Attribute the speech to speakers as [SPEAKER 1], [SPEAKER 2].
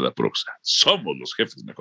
[SPEAKER 1] la próxima. Somos los jefes, mejor